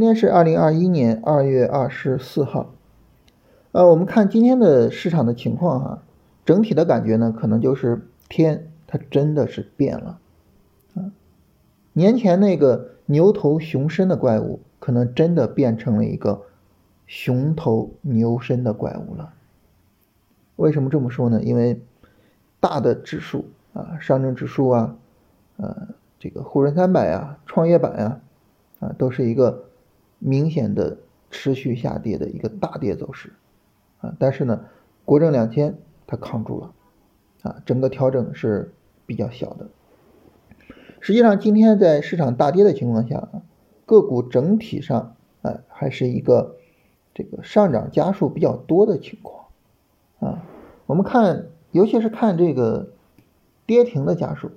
今天是二零二一年二月二十四号，呃，我们看今天的市场的情况哈，整体的感觉呢，可能就是天它真的是变了，啊，年前那个牛头熊身的怪物，可能真的变成了一个熊头牛身的怪物了。为什么这么说呢？因为大的指数啊，上证指数啊，呃，这个沪深三百啊，创业板啊。啊，都是一个明显的持续下跌的一个大跌走势，啊，但是呢，国证两千它扛住了，啊，整个调整是比较小的。实际上，今天在市场大跌的情况下，个股整体上，啊，还是一个这个上涨家数比较多的情况，啊，我们看，尤其是看这个跌停的家数，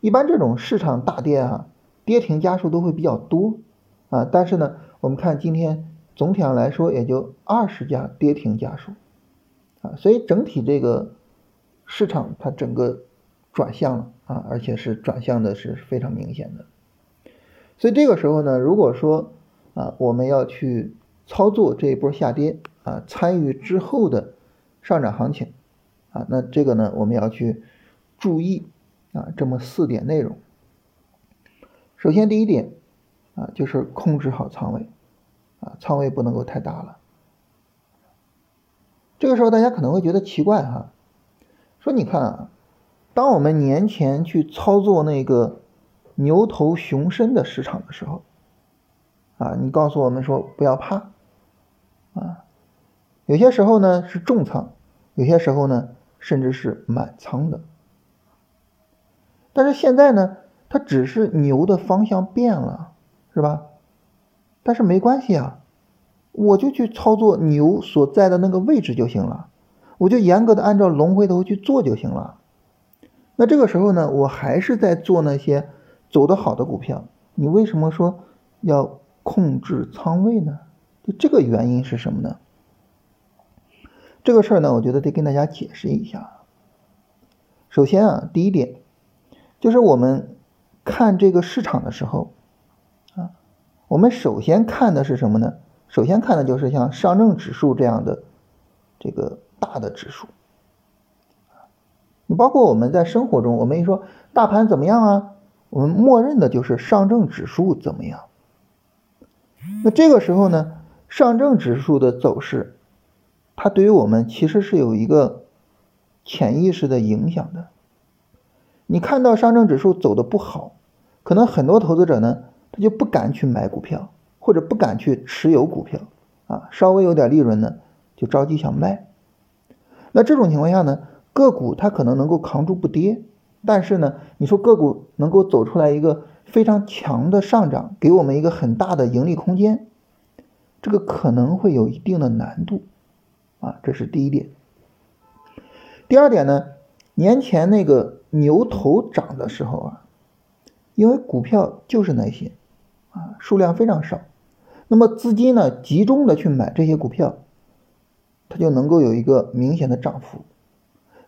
一般这种市场大跌啊。跌停家数都会比较多啊，但是呢，我们看今天总体上来说也就二十家跌停家数啊，所以整体这个市场它整个转向了啊，而且是转向的是非常明显的。所以这个时候呢，如果说啊我们要去操作这一波下跌啊，参与之后的上涨行情啊，那这个呢我们要去注意啊这么四点内容。首先，第一点啊，就是控制好仓位，啊，仓位不能够太大了。这个时候，大家可能会觉得奇怪哈，说你看啊，当我们年前去操作那个牛头熊身的市场的时候，啊，你告诉我们说不要怕，啊，有些时候呢是重仓，有些时候呢甚至是满仓的，但是现在呢？它只是牛的方向变了，是吧？但是没关系啊，我就去操作牛所在的那个位置就行了，我就严格的按照龙回头去做就行了。那这个时候呢，我还是在做那些走得好的股票。你为什么说要控制仓位呢？就这个原因是什么呢？这个事儿呢，我觉得得跟大家解释一下。首先啊，第一点就是我们。看这个市场的时候，我们首先看的是什么呢？首先看的就是像上证指数这样的这个大的指数。你包括我们在生活中，我们一说大盘怎么样啊，我们默认的就是上证指数怎么样。那这个时候呢，上证指数的走势，它对于我们其实是有一个潜意识的影响的。你看到上证指数走的不好。可能很多投资者呢，他就不敢去买股票，或者不敢去持有股票，啊，稍微有点利润呢，就着急想卖。那这种情况下呢，个股它可能能够扛住不跌，但是呢，你说个股能够走出来一个非常强的上涨，给我们一个很大的盈利空间，这个可能会有一定的难度，啊，这是第一点。第二点呢，年前那个牛头涨的时候啊。因为股票就是那些，数量非常少，那么资金呢集中的去买这些股票，它就能够有一个明显的涨幅。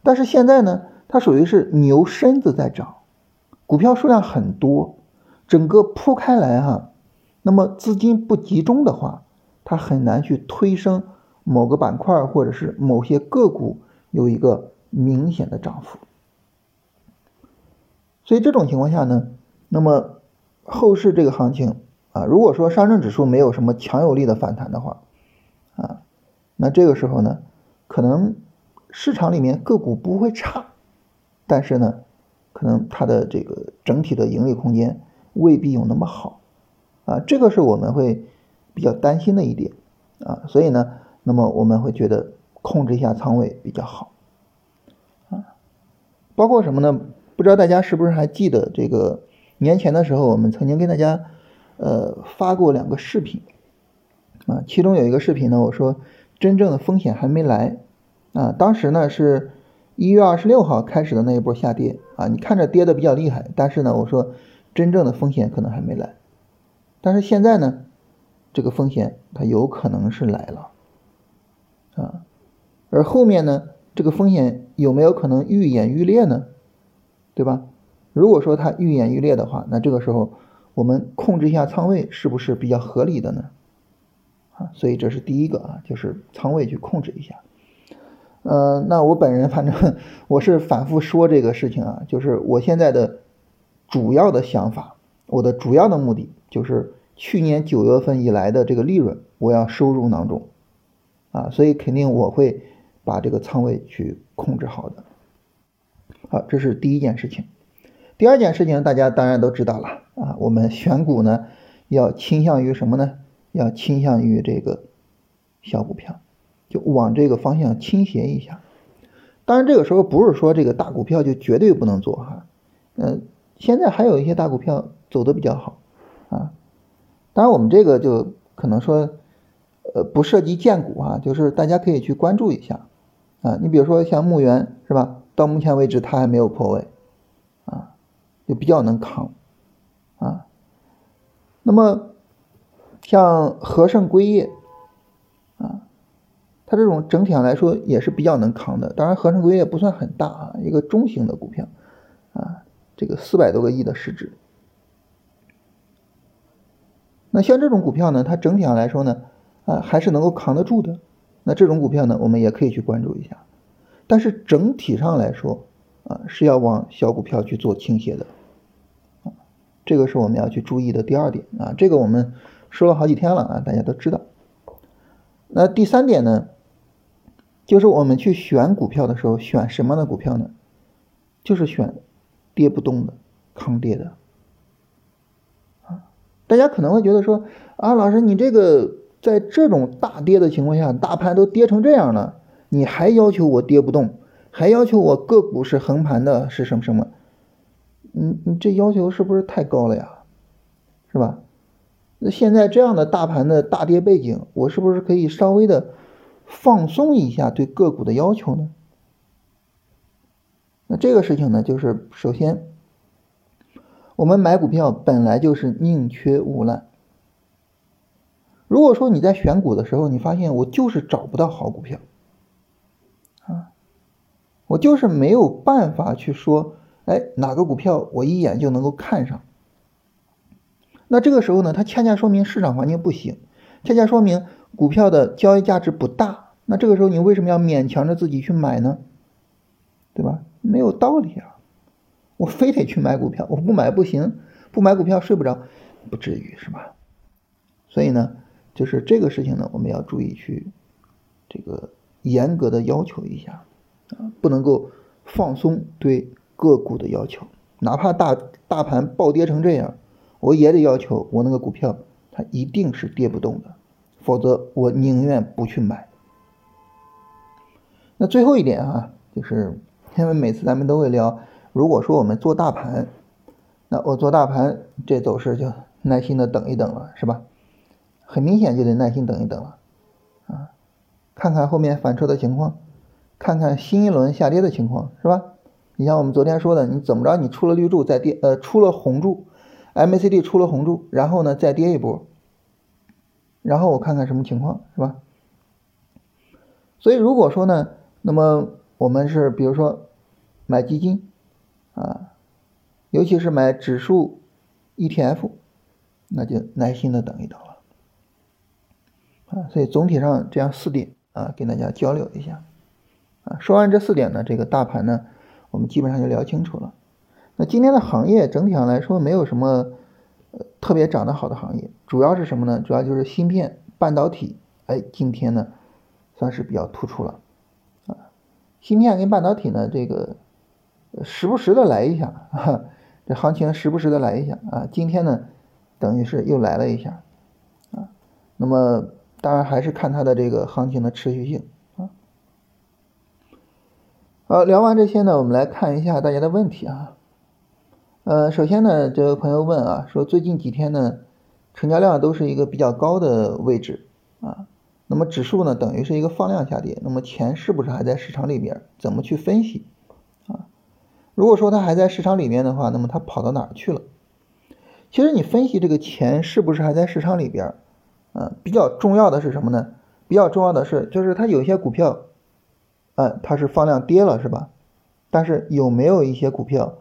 但是现在呢，它属于是牛身子在涨，股票数量很多，整个铺开来哈，那么资金不集中的话，它很难去推升某个板块或者是某些个股有一个明显的涨幅。所以这种情况下呢。那么后市这个行情啊，如果说上证指数没有什么强有力的反弹的话，啊，那这个时候呢，可能市场里面个股不会差，但是呢，可能它的这个整体的盈利空间未必有那么好，啊，这个是我们会比较担心的一点，啊，所以呢，那么我们会觉得控制一下仓位比较好，啊，包括什么呢？不知道大家是不是还记得这个？年前的时候，我们曾经跟大家，呃，发过两个视频，啊，其中有一个视频呢，我说真正的风险还没来，啊，当时呢是一月二十六号开始的那一波下跌，啊，你看着跌的比较厉害，但是呢，我说真正的风险可能还没来，但是现在呢，这个风险它有可能是来了，啊，而后面呢，这个风险有没有可能愈演愈烈呢？对吧？如果说它愈演愈烈的话，那这个时候我们控制一下仓位是不是比较合理的呢？啊，所以这是第一个啊，就是仓位去控制一下。呃，那我本人反正我是反复说这个事情啊，就是我现在的主要的想法，我的主要的目的就是去年九月份以来的这个利润我要收入囊中啊，所以肯定我会把这个仓位去控制好的。好，这是第一件事情。第二件事情大家当然都知道了啊，我们选股呢要倾向于什么呢？要倾向于这个小股票，就往这个方向倾斜一下。当然，这个时候不是说这个大股票就绝对不能做哈。嗯，现在还有一些大股票走的比较好啊。当然，我们这个就可能说，呃，不涉及荐股啊，就是大家可以去关注一下啊。你比如说像牧原是吧？到目前为止它还没有破位，就比较能扛啊。那么。像和盛硅业，啊，它这种整体上来说也是比较能扛的。当然，和盛硅业不算很大啊，一个中型的股票，啊，这个四百多个亿的市值。那像这种股票呢，它整体上来说呢，啊，还是能够扛得住的。那这种股票呢，我们也可以去关注一下。但是整体上来说，啊，是要往小股票去做倾斜的，这个是我们要去注意的第二点啊，这个我们。说了好几天了啊，大家都知道。那第三点呢，就是我们去选股票的时候，选什么样的股票呢？就是选跌不动的、抗跌的。啊，大家可能会觉得说，啊，老师，你这个在这种大跌的情况下，大盘都跌成这样了，你还要求我跌不动，还要求我个股是横盘的，是什么什么？你你这要求是不是太高了呀？是吧？那现在这样的大盘的大跌背景，我是不是可以稍微的放松一下对个股的要求呢？那这个事情呢，就是首先，我们买股票本来就是宁缺毋滥。如果说你在选股的时候，你发现我就是找不到好股票，啊，我就是没有办法去说，哎，哪个股票我一眼就能够看上。那这个时候呢，它恰恰说明市场环境不行，恰恰说明股票的交易价值不大。那这个时候你为什么要勉强着自己去买呢？对吧？没有道理啊！我非得去买股票，我不买不行，不买股票睡不着，不至于是吧？所以呢，就是这个事情呢，我们要注意去这个严格的要求一下啊，不能够放松对个股的要求，哪怕大大盘暴跌成这样。我也得要求我那个股票，它一定是跌不动的，否则我宁愿不去买。那最后一点啊，就是因为每次咱们都会聊，如果说我们做大盘，那我做大盘这走势就耐心的等一等了，是吧？很明显就得耐心等一等了，啊，看看后面反抽的情况，看看新一轮下跌的情况，是吧？你像我们昨天说的，你怎么着，你出了绿柱再跌，呃，出了红柱。MACD 出了红柱，然后呢再跌一波，然后我看看什么情况，是吧？所以如果说呢，那么我们是比如说买基金啊，尤其是买指数 ETF，那就耐心的等一等了啊。所以总体上这样四点啊，跟大家交流一下啊。说完这四点呢，这个大盘呢，我们基本上就聊清楚了。那今天的行业整体上来说没有什么呃特别涨得好的行业，主要是什么呢？主要就是芯片、半导体，哎，今天呢算是比较突出了啊。芯片跟半导体呢，这个时不时的来一下，这行情时不时的来一下啊。今天呢，等于是又来了一下啊。那么当然还是看它的这个行情的持续性。好，聊完这些呢，我们来看一下大家的问题啊。呃，首先呢，这位朋友问啊，说最近几天呢，成交量都是一个比较高的位置啊，那么指数呢，等于是一个放量下跌，那么钱是不是还在市场里边？怎么去分析啊？如果说它还在市场里面的话，那么它跑到哪儿去了？其实你分析这个钱是不是还在市场里边，啊，比较重要的是什么呢？比较重要的是，就是它有些股票，啊，它是放量跌了，是吧？但是有没有一些股票？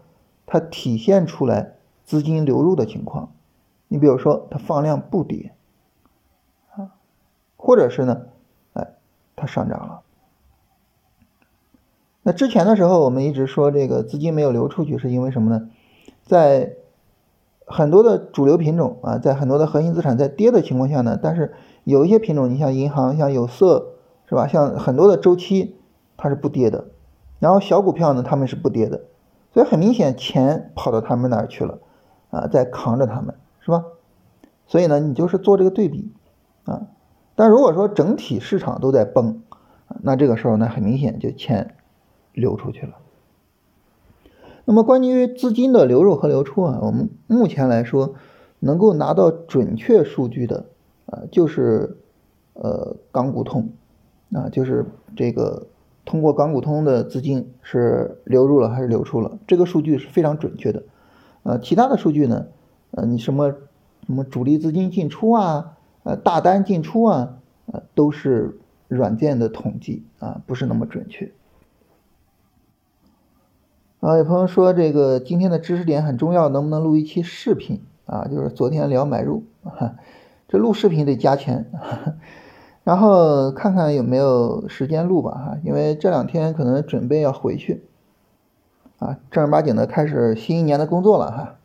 它体现出来资金流入的情况，你比如说它放量不跌啊，或者是呢，哎，它上涨了。那之前的时候，我们一直说这个资金没有流出去，是因为什么呢？在很多的主流品种啊，在很多的核心资产在跌的情况下呢，但是有一些品种，你像银行、像有色，是吧？像很多的周期它是不跌的，然后小股票呢，他们是不跌的，所以很明显钱跑到他们那儿去了啊，在扛着他们，是吧？所以呢，你就是做这个对比啊。但如果说整体市场都在崩，那这个时候呢，很明显就钱。流出去了。那么关于资金的流入和流出啊，我们目前来说能够拿到准确数据的啊，就是呃港股通啊，就是这个通过港股通的资金是流入了还是流出了，这个数据是非常准确的。呃，其他的数据呢，呃，你什么什么主力资金进出啊，呃，大单进出啊，呃，都是软件的统计啊，不是那么准确。啊，有朋友说这个今天的知识点很重要，能不能录一期视频啊？就是昨天聊买入，这录视频得加钱，然后看看有没有时间录吧哈，因为这两天可能准备要回去，啊，正儿八经的开始新一年的工作了哈。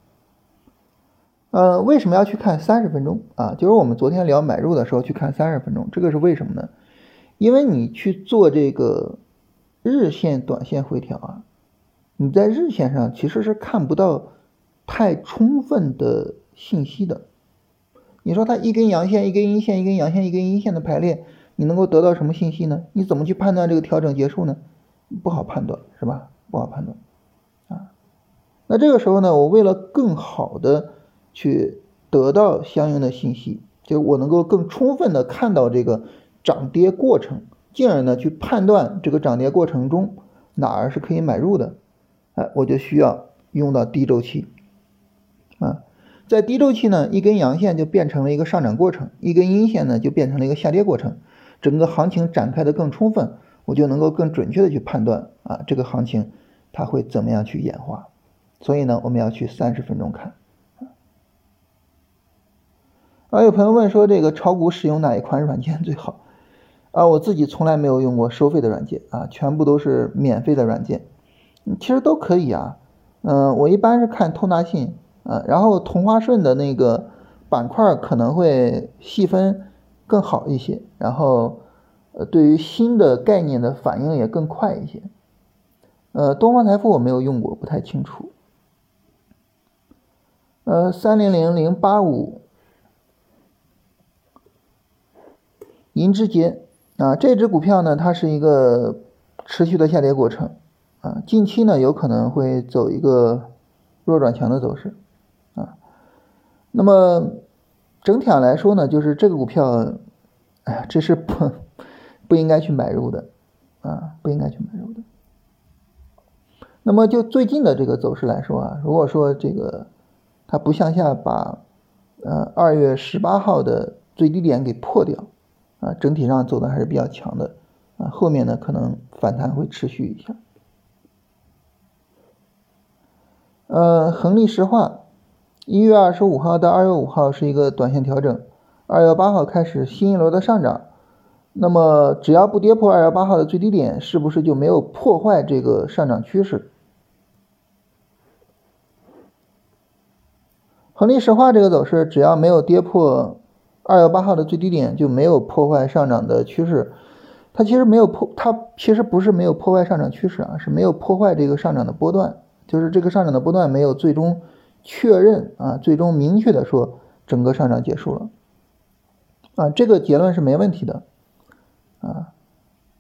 呃，为什么要去看三十分钟啊？就是我们昨天聊买入的时候去看三十分钟，这个是为什么呢？因为你去做这个日线、短线回调啊。你在日线上其实是看不到太充分的信息的。你说它一根阳线、一根阴线、一根阳线、一根阴线的排列，你能够得到什么信息呢？你怎么去判断这个调整结束呢？不好判断，是吧？不好判断啊。那这个时候呢，我为了更好的去得到相应的信息，就我能够更充分的看到这个涨跌过程，进而呢去判断这个涨跌过程中哪儿是可以买入的。哎，我就需要用到低周期啊，在低周期呢，一根阳线就变成了一个上涨过程，一根阴线呢就变成了一个下跌过程，整个行情展开的更充分，我就能够更准确的去判断啊，这个行情它会怎么样去演化。所以呢，我们要去三十分钟看。啊，有朋友问说，这个炒股使用哪一款软件最好？啊，我自己从来没有用过收费的软件啊，全部都是免费的软件。其实都可以啊，嗯，我一般是看通达信，啊，然后同花顺的那个板块可能会细分更好一些，然后呃，对于新的概念的反应也更快一些。呃，东方财富我没有用过，不太清楚。呃，三零零零八五，银之杰啊，这只股票呢，它是一个持续的下跌过程。啊，近期呢有可能会走一个弱转强的走势，那么整体上来说呢，就是这个股票，哎呀，这是不不应该去买入的，啊，不应该去买入的。那么就最近的这个走势来说啊，如果说这个它不向下把呃二月十八号的最低点给破掉，啊，整体上走的还是比较强的，啊，后面呢可能反弹会持续一下。呃，恒力石化，一月二十五号到二月五号是一个短线调整，二月八号开始新一轮的上涨。那么只要不跌破二月八号的最低点，是不是就没有破坏这个上涨趋势？恒力石化这个走势，只要没有跌破二月八号的最低点，就没有破坏上涨的趋势。它其实没有破，它其实不是没有破坏上涨趋势啊，是没有破坏这个上涨的波段。就是这个上涨的波段没有最终确认啊，最终明确的说整个上涨结束了啊，这个结论是没问题的啊。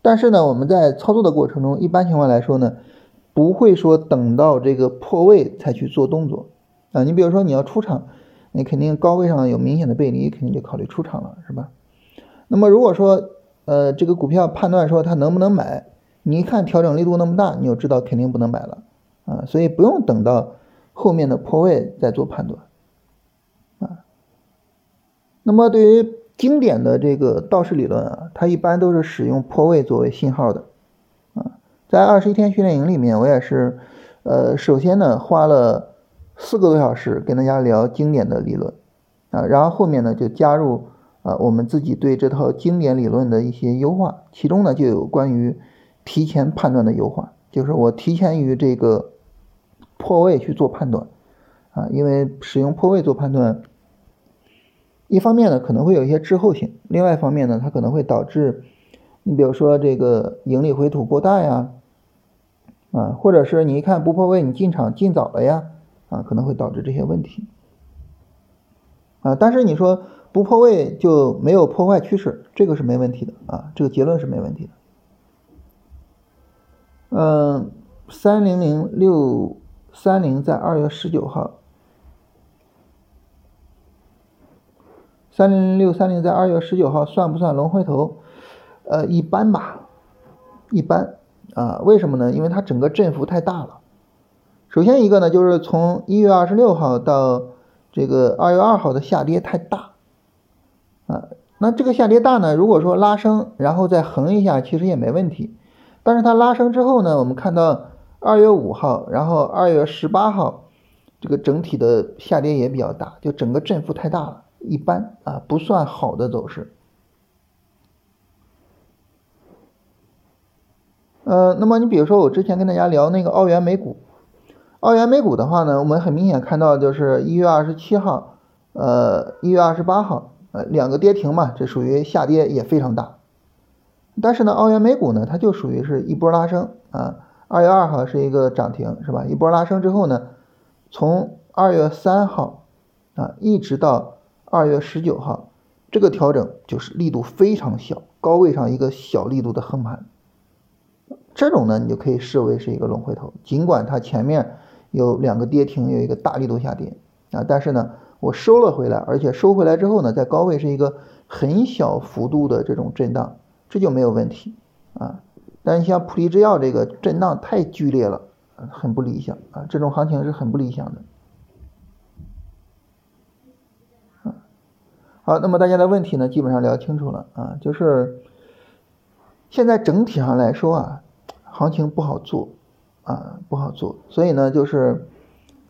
但是呢，我们在操作的过程中，一般情况来说呢，不会说等到这个破位才去做动作啊。你比如说你要出场，你肯定高位上有明显的背离，肯定就考虑出场了，是吧？那么如果说呃这个股票判断说它能不能买，你一看调整力度那么大，你就知道肯定不能买了。啊，所以不用等到后面的破位再做判断，啊，那么对于经典的这个道氏理论啊，它一般都是使用破位作为信号的，啊，在二十一天训练营里面，我也是，呃，首先呢花了四个多小时跟大家聊经典的理论，啊，然后后面呢就加入啊我们自己对这套经典理论的一些优化，其中呢就有关于提前判断的优化，就是我提前于这个破位去做判断啊，因为使用破位做判断，一方面呢可能会有一些滞后性，另外一方面呢它可能会导致你比如说这个盈利回吐过大呀，啊，或者是你一看不破位你进场进早了呀，啊可能会导致这些问题。啊，但是你说不破位就没有破坏趋势，这个是没问题的啊，这个结论是没问题的。嗯，三零零六三零在二月十九号，三零零六三零在二月十九号算不算龙回头？呃，一般吧，一般啊，为什么呢？因为它整个振幅太大了。首先一个呢，就是从一月二十六号到。这个二月二号的下跌太大，啊，那这个下跌大呢？如果说拉升，然后再横一下，其实也没问题。但是它拉升之后呢，我们看到二月五号，然后二月十八号，这个整体的下跌也比较大，就整个振幅太大了，一般啊，不算好的走势。呃，那么你比如说我之前跟大家聊那个澳元美股。澳元美股的话呢，我们很明显看到就是一月二十七号，呃，一月二十八号，呃，两个跌停嘛，这属于下跌也非常大。但是呢，澳元美股呢，它就属于是一波拉升啊。二月二号是一个涨停，是吧？一波拉升之后呢，从二月三号啊，一直到二月十九号，这个调整就是力度非常小，高位上一个小力度的横盘。这种呢，你就可以视为是一个龙回头，尽管它前面。有两个跌停，有一个大力度下跌啊，但是呢，我收了回来，而且收回来之后呢，在高位是一个很小幅度的这种震荡，这就没有问题啊。但你像普利制药这个震荡太剧烈了，很不理想啊，这种行情是很不理想的。好，那么大家的问题呢，基本上聊清楚了啊，就是现在整体上来说啊，行情不好做。啊，不好做，所以呢，就是，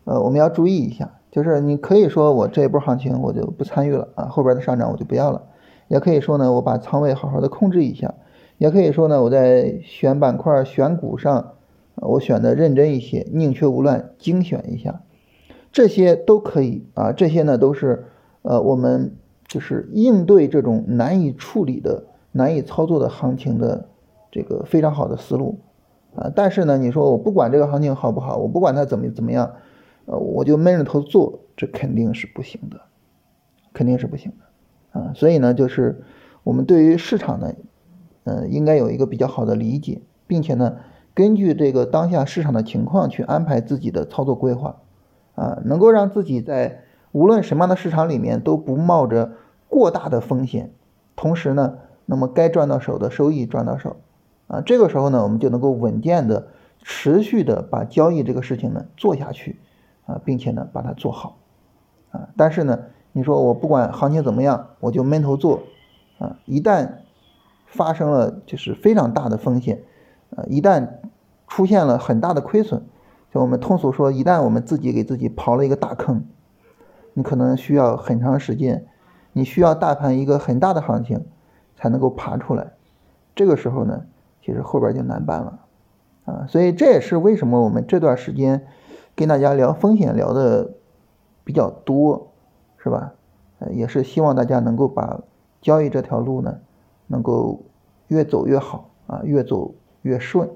呃，我们要注意一下，就是你可以说我这一波行情我就不参与了啊，后边的上涨我就不要了，也可以说呢，我把仓位好好的控制一下，也可以说呢，我在选板块、选股上，我选的认真一些，宁缺毋滥，精选一下，这些都可以啊，这些呢都是呃我们就是应对这种难以处理的、难以操作的行情的这个非常好的思路。啊，但是呢，你说我不管这个行情好不好，我不管它怎么怎么样，呃，我就闷着头做，这肯定是不行的，肯定是不行的，啊，所以呢，就是我们对于市场呢，呃，应该有一个比较好的理解，并且呢，根据这个当下市场的情况去安排自己的操作规划，啊，能够让自己在无论什么样的市场里面都不冒着过大的风险，同时呢，那么该赚到手的收益赚到手。啊，这个时候呢，我们就能够稳健的、持续的把交易这个事情呢做下去，啊，并且呢把它做好，啊，但是呢，你说我不管行情怎么样，我就闷头做，啊，一旦发生了就是非常大的风险，啊，一旦出现了很大的亏损，就我们通俗说，一旦我们自己给自己刨了一个大坑，你可能需要很长时间，你需要大盘一个很大的行情才能够爬出来，这个时候呢。其实后边就难办了，啊，所以这也是为什么我们这段时间跟大家聊风险聊的比较多，是吧？呃，也是希望大家能够把交易这条路呢，能够越走越好啊，越走越顺。